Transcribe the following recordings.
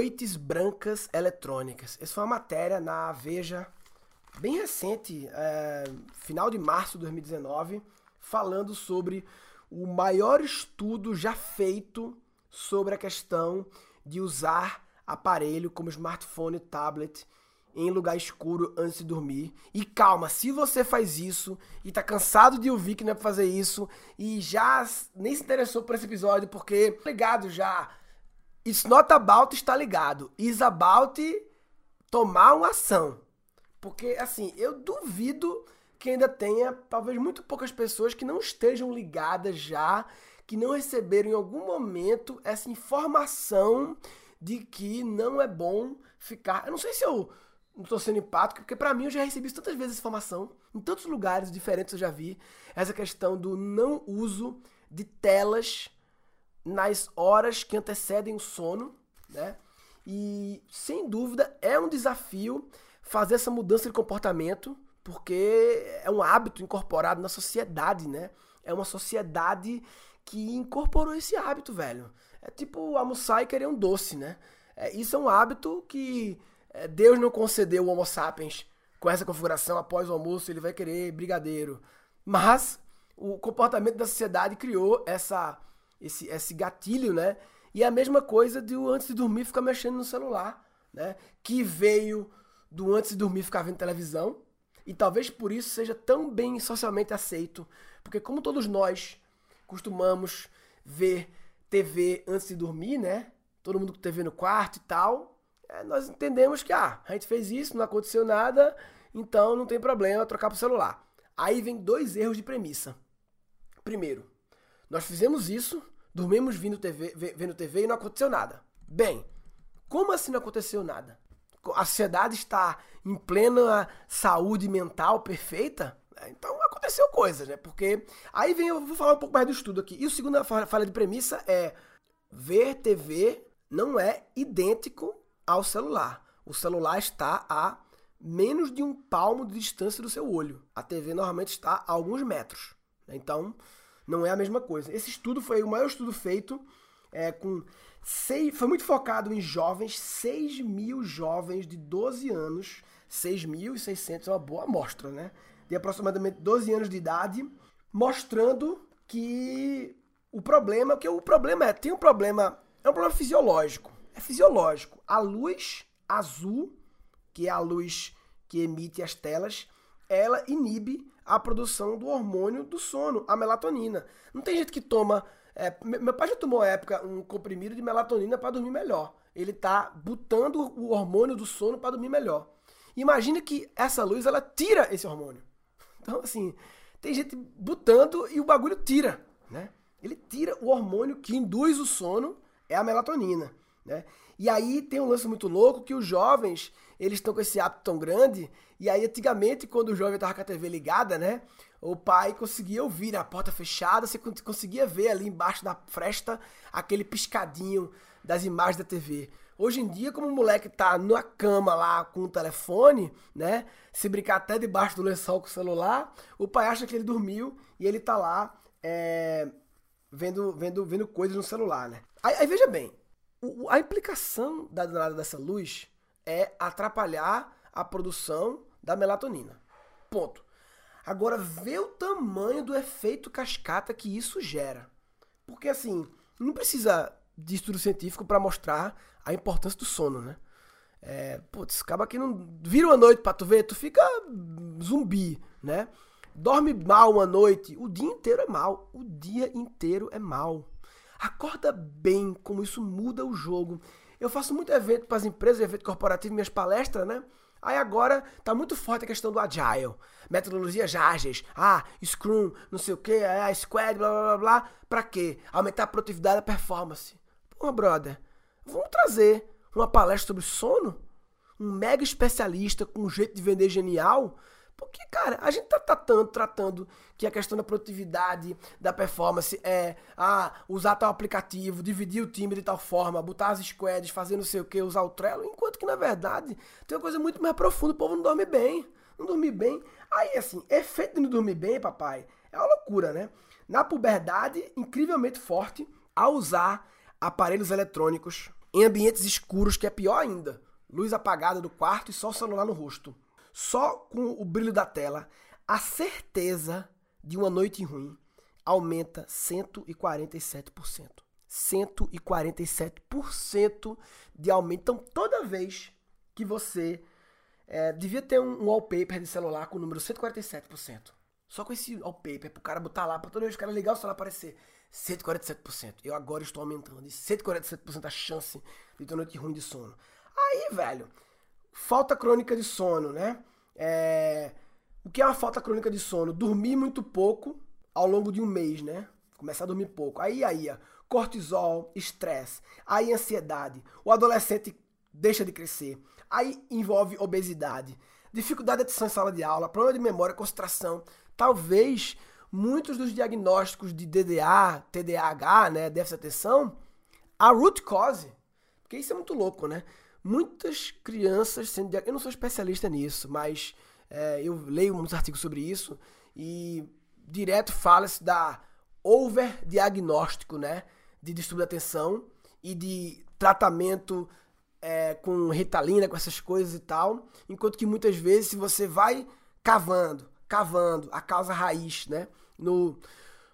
noites brancas eletrônicas. Essa foi uma matéria na Veja, bem recente, é, final de março de 2019, falando sobre o maior estudo já feito sobre a questão de usar aparelho como smartphone, tablet em lugar escuro antes de dormir. E calma, se você faz isso e tá cansado de ouvir que não é pra fazer isso e já nem se interessou por esse episódio porque ligado já. It's not about estar ligado, it's about tomar uma ação. Porque assim, eu duvido que ainda tenha talvez muito poucas pessoas que não estejam ligadas já, que não receberam em algum momento essa informação de que não é bom ficar. Eu não sei se eu não tô sendo empático, porque para mim eu já recebi tantas vezes essa informação, em tantos lugares diferentes eu já vi, essa questão do não uso de telas nas horas que antecedem o sono, né? E sem dúvida é um desafio fazer essa mudança de comportamento, porque é um hábito incorporado na sociedade, né? É uma sociedade que incorporou esse hábito, velho. É tipo almoçar e querer um doce, né? É, isso é um hábito que é, Deus não concedeu o Homo sapiens com essa configuração após o almoço, ele vai querer brigadeiro. Mas o comportamento da sociedade criou essa, esse, esse gatilho, né? E é a mesma coisa de antes de dormir ficar mexendo no celular, né? Que veio do antes de dormir ficar vendo televisão. E talvez por isso seja tão bem socialmente aceito. Porque como todos nós costumamos ver TV antes de dormir, né? Todo mundo com TV no quarto e tal é, nós entendemos que ah, a gente fez isso, não aconteceu nada, então não tem problema trocar para o celular. Aí vem dois erros de premissa. Primeiro, nós fizemos isso, dormimos vendo TV, vendo TV e não aconteceu nada. Bem, como assim não aconteceu nada? A sociedade está em plena saúde mental perfeita? É, então aconteceu coisas, né? Porque aí vem, eu vou falar um pouco mais do estudo aqui. E o segundo falha de premissa é ver TV não é idêntico ao celular. O celular está a menos de um palmo de distância do seu olho. A TV normalmente está a alguns metros. Então, não é a mesma coisa. Esse estudo foi o maior estudo feito é, com seis, foi muito focado em jovens, 6 mil jovens de 12 anos, 6.600 é uma boa amostra, né? De aproximadamente 12 anos de idade, mostrando que o problema, que o problema é, tem um problema, é um problema fisiológico é fisiológico. A luz azul, que é a luz que emite as telas, ela inibe a produção do hormônio do sono, a melatonina. Não tem gente que toma. É, meu pai já tomou época um comprimido de melatonina para dormir melhor. Ele tá botando o hormônio do sono para dormir melhor. Imagina que essa luz ela tira esse hormônio. Então assim, tem gente botando e o bagulho tira, né? Ele tira o hormônio que induz o sono, é a melatonina. Né? E aí tem um lance muito louco que os jovens, eles estão com esse hábito tão grande, e aí antigamente, quando o jovem estava com a TV ligada, né? O pai conseguia ouvir a porta fechada, você conseguia ver ali embaixo da fresta aquele piscadinho das imagens da TV. Hoje em dia, como o moleque tá na cama lá com o telefone, né? Se brincar até debaixo do lençol com o celular, o pai acha que ele dormiu e ele tá lá é, vendo, vendo, vendo coisas no celular, né? Aí, aí veja bem, a implicação da danada dessa luz é atrapalhar a produção da melatonina. Ponto. Agora, vê o tamanho do efeito cascata que isso gera. Porque, assim, não precisa de estudo científico para mostrar a importância do sono, né? É, putz, acaba que não. Vira uma noite pra tu ver, tu fica zumbi, né? Dorme mal uma noite, o dia inteiro é mal. O dia inteiro é mal. Acorda bem como isso muda o jogo. Eu faço muito evento para as empresas, evento corporativo, minhas palestras, né? Aí agora tá muito forte a questão do agile, metodologias ágeis, ah, Scrum, não sei o que, ah, Squad, blá blá blá blá, pra quê? Aumentar a produtividade e a performance. Pô, brother, vamos trazer uma palestra sobre sono? Um mega especialista com um jeito de vender genial porque, cara, a gente tá tratando, tratando que a questão da produtividade, da performance é ah, usar tal aplicativo, dividir o time de tal forma, botar as squads, fazer não sei o que, usar o Trello, enquanto que na verdade tem uma coisa muito mais profunda, o povo não dorme bem. Não dormir bem. Aí, assim, efeito de não dormir bem, papai, é uma loucura, né? Na puberdade, incrivelmente forte, a usar aparelhos eletrônicos em ambientes escuros, que é pior ainda. Luz apagada do quarto e só o celular no rosto. Só com o brilho da tela, a certeza de uma noite ruim aumenta 147%. 147% de aumento. Então, toda vez que você é, devia ter um, wallpaper de celular com o número 147%. Só com esse wallpaper, pro cara botar lá, pra toda vez que o cara ligar o celular aparecer 147%. Eu agora estou aumentando de 147% a chance de ter noite ruim de sono. Aí, velho, falta crônica de sono, né? É... O que é uma falta crônica de sono? Dormir muito pouco ao longo de um mês, né? Começar a dormir pouco. Aí, aí, cortisol, estresse, aí ansiedade. O adolescente deixa de crescer. Aí envolve obesidade, dificuldade de atenção em sala de aula, problema de memória, concentração. Talvez muitos dos diagnósticos de DDA, TDAH, né, déficit de atenção, a root cause. Porque isso é muito louco, né? Muitas crianças sendo. Eu não sou especialista nisso, mas é, eu leio muitos artigos sobre isso e direto fala-se da overdiagnóstico, né? De distúrbio da atenção e de tratamento é, com ritalina, com essas coisas e tal. Enquanto que muitas vezes, se você vai cavando, cavando a causa raiz, né? No,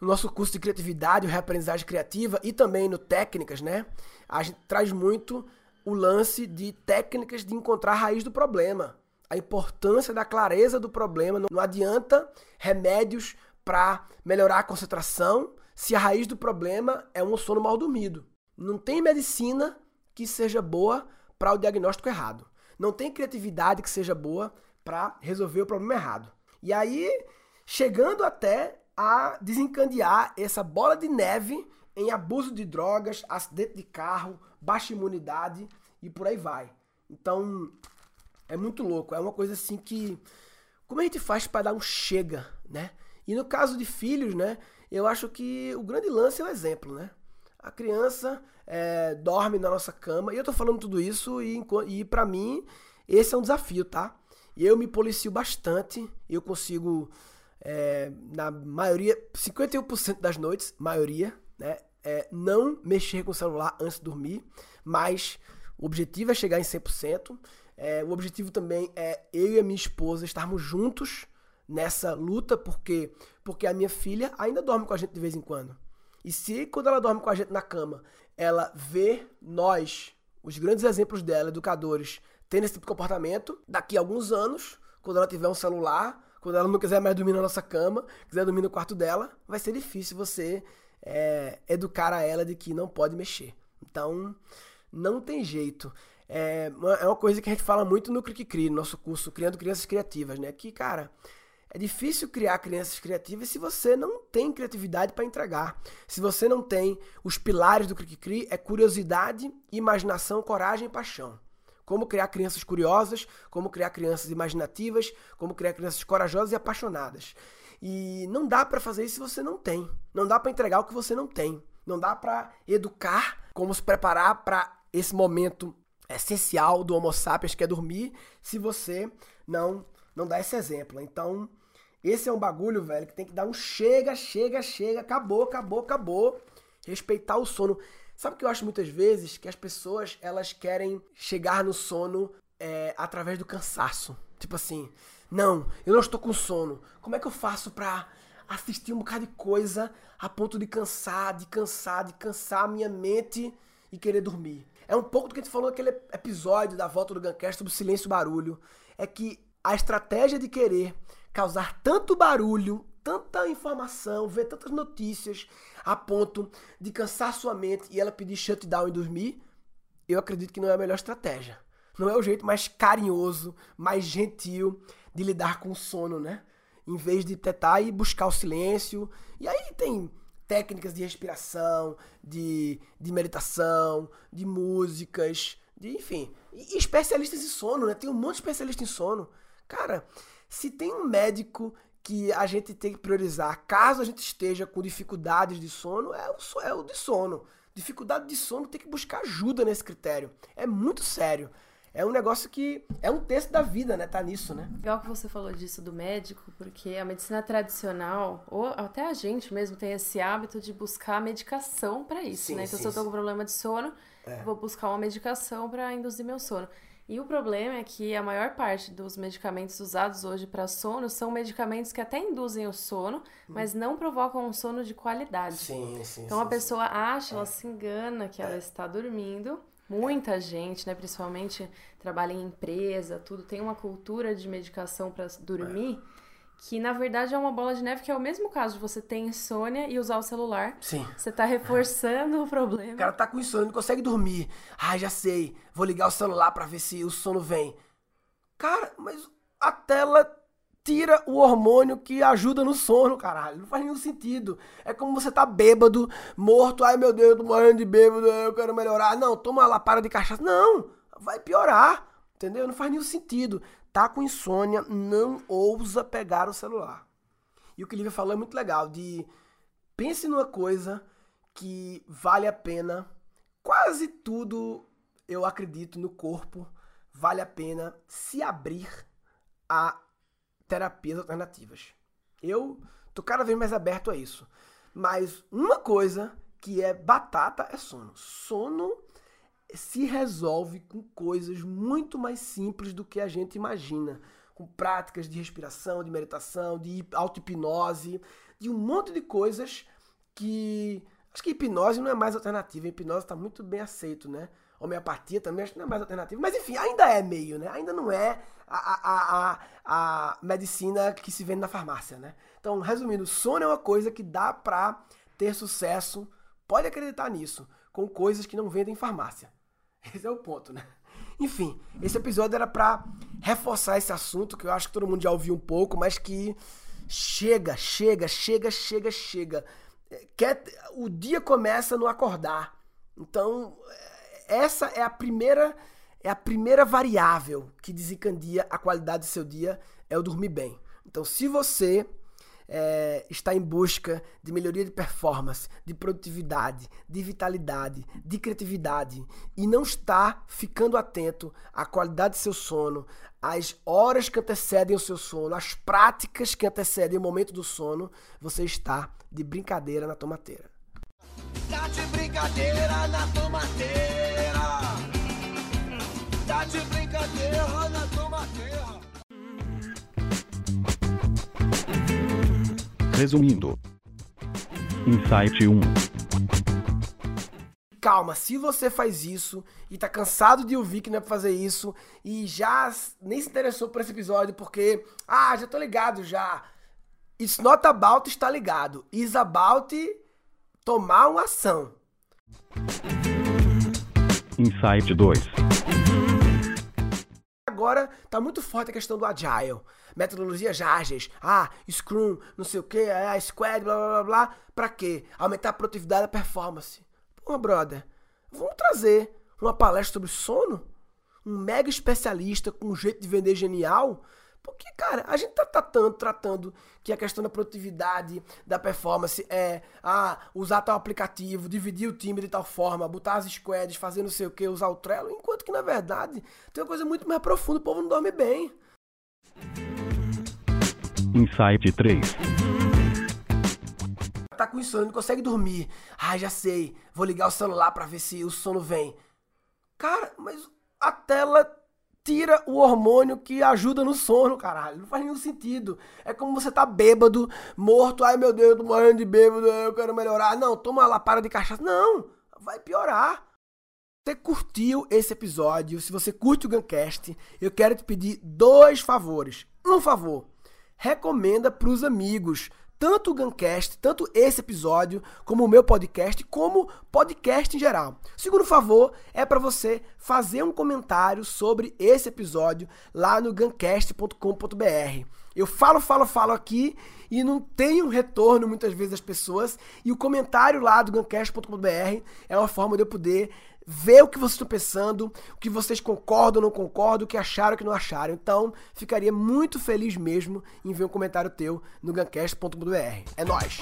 no nosso curso de criatividade, reaprendizagem criativa e também no técnicas, né? A gente traz muito o lance de técnicas de encontrar a raiz do problema. A importância da clareza do problema. Não adianta remédios para melhorar a concentração se a raiz do problema é um sono mal dormido. Não tem medicina que seja boa para o diagnóstico errado. Não tem criatividade que seja boa para resolver o problema errado. E aí, chegando até a desencadear essa bola de neve em abuso de drogas, acidente de carro, baixa imunidade e por aí vai. Então, é muito louco. É uma coisa assim que. Como a gente faz para dar um chega, né? E no caso de filhos, né? Eu acho que o grande lance é o exemplo, né? A criança é, dorme na nossa cama. E eu tô falando tudo isso e, e para mim esse é um desafio, tá? E eu me policio bastante. Eu consigo, é, na maioria, 51% das noites, maioria, né? É, não mexer com o celular antes de dormir. Mas o objetivo é chegar em 100%. É, o objetivo também é eu e a minha esposa estarmos juntos nessa luta, porque porque a minha filha ainda dorme com a gente de vez em quando. E se quando ela dorme com a gente na cama, ela vê nós, os grandes exemplos dela, educadores, tendo esse tipo de comportamento, daqui a alguns anos, quando ela tiver um celular, quando ela não quiser mais dormir na nossa cama, quiser dormir no quarto dela, vai ser difícil você é, educar a ela de que não pode mexer. Então, não tem jeito. É, é uma coisa que a gente fala muito no Cric Cri, no nosso curso Criando Crianças Criativas, né? Que, cara, é difícil criar crianças criativas se você não tem criatividade para entregar. Se você não tem os pilares do Cri Cri, é curiosidade, imaginação, coragem e paixão. Como criar crianças curiosas, como criar crianças imaginativas, como criar crianças corajosas e apaixonadas. E não dá para fazer isso se você não tem. Não dá para entregar o que você não tem. Não dá para educar, como se preparar para esse momento essencial do Homo sapiens, que é dormir, se você não não dá esse exemplo. Então, esse é um bagulho, velho, que tem que dar um chega, chega, chega, acabou, acabou, acabou. Respeitar o sono. Sabe o que eu acho muitas vezes? Que as pessoas, elas querem chegar no sono é, através do cansaço. Tipo assim, não, eu não estou com sono. Como é que eu faço pra assistir um bocado de coisa a ponto de cansar, de cansar, de cansar a minha mente e querer dormir? É um pouco do que a gente falou naquele episódio da volta do Guncast sobre silêncio e barulho. É que a estratégia de querer causar tanto barulho, tanta informação, ver tantas notícias a ponto de cansar sua mente e ela pedir shutdown e dormir, eu acredito que não é a melhor estratégia. Não é o jeito mais carinhoso, mais gentil de lidar com o sono, né? Em vez de tentar e buscar o silêncio. E aí tem técnicas de respiração, de, de meditação, de músicas, de enfim. E especialistas em sono, né? Tem um monte de especialista em sono. Cara, se tem um médico que a gente tem que priorizar, caso a gente esteja com dificuldades de sono, é o, é o de sono. Dificuldade de sono tem que buscar ajuda nesse critério. É muito sério. É um negócio que é um texto da vida, né? Tá nisso, né? Legal que você falou disso do médico, porque a medicina tradicional, ou até a gente mesmo tem esse hábito de buscar medicação para isso, sim, né? Então, sim, se eu tô com problema de sono, é. vou buscar uma medicação para induzir meu sono. E o problema é que a maior parte dos medicamentos usados hoje para sono são medicamentos que até induzem o sono, mas não provocam um sono de qualidade. Sim, sim. Então sim, a pessoa acha, ela se engana que ela é. está dormindo. Muita gente, né, principalmente trabalha em empresa, tudo tem uma cultura de medicação para dormir. É que na verdade é uma bola de neve, que é o mesmo caso de você ter insônia e usar o celular. Sim. Você tá reforçando o problema. O cara tá com insônia, não consegue dormir. Ah, já sei. Vou ligar o celular para ver se o sono vem. Cara, mas a tela tira o hormônio que ajuda no sono, caralho. Não faz nenhum sentido. É como você tá bêbado, morto. Ai, meu Deus, eu tô morrendo de bêbado, eu quero melhorar. Não, toma lá, para de cachaça. Não, vai piorar. Entendeu? Não faz nenhum sentido tá com insônia, não ousa pegar o celular. E o que o Lívia falou é muito legal, de pense numa coisa que vale a pena. Quase tudo, eu acredito, no corpo vale a pena se abrir a terapias alternativas. Eu tô cada vez mais aberto a isso. Mas uma coisa que é batata é sono. Sono se resolve com coisas muito mais simples do que a gente imagina. Com práticas de respiração, de meditação, de auto-hipnose, de um monte de coisas que. Acho que hipnose não é mais alternativa. Hipnose está muito bem aceito, né? Homeopatia também acho que não é mais alternativa. Mas enfim, ainda é meio, né? Ainda não é a, a, a, a medicina que se vende na farmácia, né? Então, resumindo, sono é uma coisa que dá pra ter sucesso, pode acreditar nisso, com coisas que não vendem em farmácia. Esse é o ponto, né? Enfim, esse episódio era para reforçar esse assunto que eu acho que todo mundo já ouviu um pouco, mas que chega, chega, chega, chega, chega. Quer, o dia começa no acordar. Então, essa é a primeira é a primeira variável que desencadeia a qualidade do seu dia é o dormir bem. Então, se você é, está em busca de melhoria de performance, de produtividade, de vitalidade, de criatividade e não está ficando atento à qualidade do seu sono, às horas que antecedem o seu sono, às práticas que antecedem o momento do sono, você está de brincadeira na tomateira. Tá de brincadeira na tomateira. Tá de brincadeira na tomateira. Resumindo. Insight 1. Calma, se você faz isso e tá cansado de ouvir que não é pra fazer isso e já nem se interessou por esse episódio porque, ah, já tô ligado já. It's not about estar ligado. It's about tomar uma ação. Insight 2 agora tá muito forte a questão do agile. Metodologias ágeis. Ah, Scrum, não sei o que, ah, Squad, blá blá blá blá. Pra quê? Aumentar a produtividade da performance. Pô, brother, vamos trazer uma palestra sobre sono? Um mega especialista com um jeito de vender genial porque, cara, a gente tá tratando, tratando que a questão da produtividade, da performance é ah, usar tal aplicativo, dividir o time de tal forma, botar as squads, fazer não sei o que, usar o Trello, enquanto que na verdade tem uma coisa muito mais profunda, o povo não dorme bem. Insight 3 Tá com insônia, não consegue dormir. Ah, já sei, vou ligar o celular para ver se o sono vem. Cara, mas a tela tira o hormônio que ajuda no sono, caralho. Não faz nenhum sentido. É como você tá bêbado, morto. Ai, meu Deus, eu tô morrendo de bêbado, eu quero melhorar. Não, toma lá, para de cachaça. Não, vai piorar. Você curtiu esse episódio, se você curte o Guncast, eu quero te pedir dois favores. Um favor, recomenda pros amigos tanto o Guncast, tanto esse episódio, como o meu podcast, como podcast em geral. segundo favor é para você fazer um comentário sobre esse episódio lá no guncast.com.br. Eu falo, falo, falo aqui e não tenho retorno muitas vezes das pessoas, e o comentário lá do guncast.com.br é uma forma de eu poder ver o que vocês estão pensando, o que vocês concordam ou não concordam, o que acharam ou que não acharam. Então, ficaria muito feliz mesmo em ver um comentário teu no gancast.br. É nóis!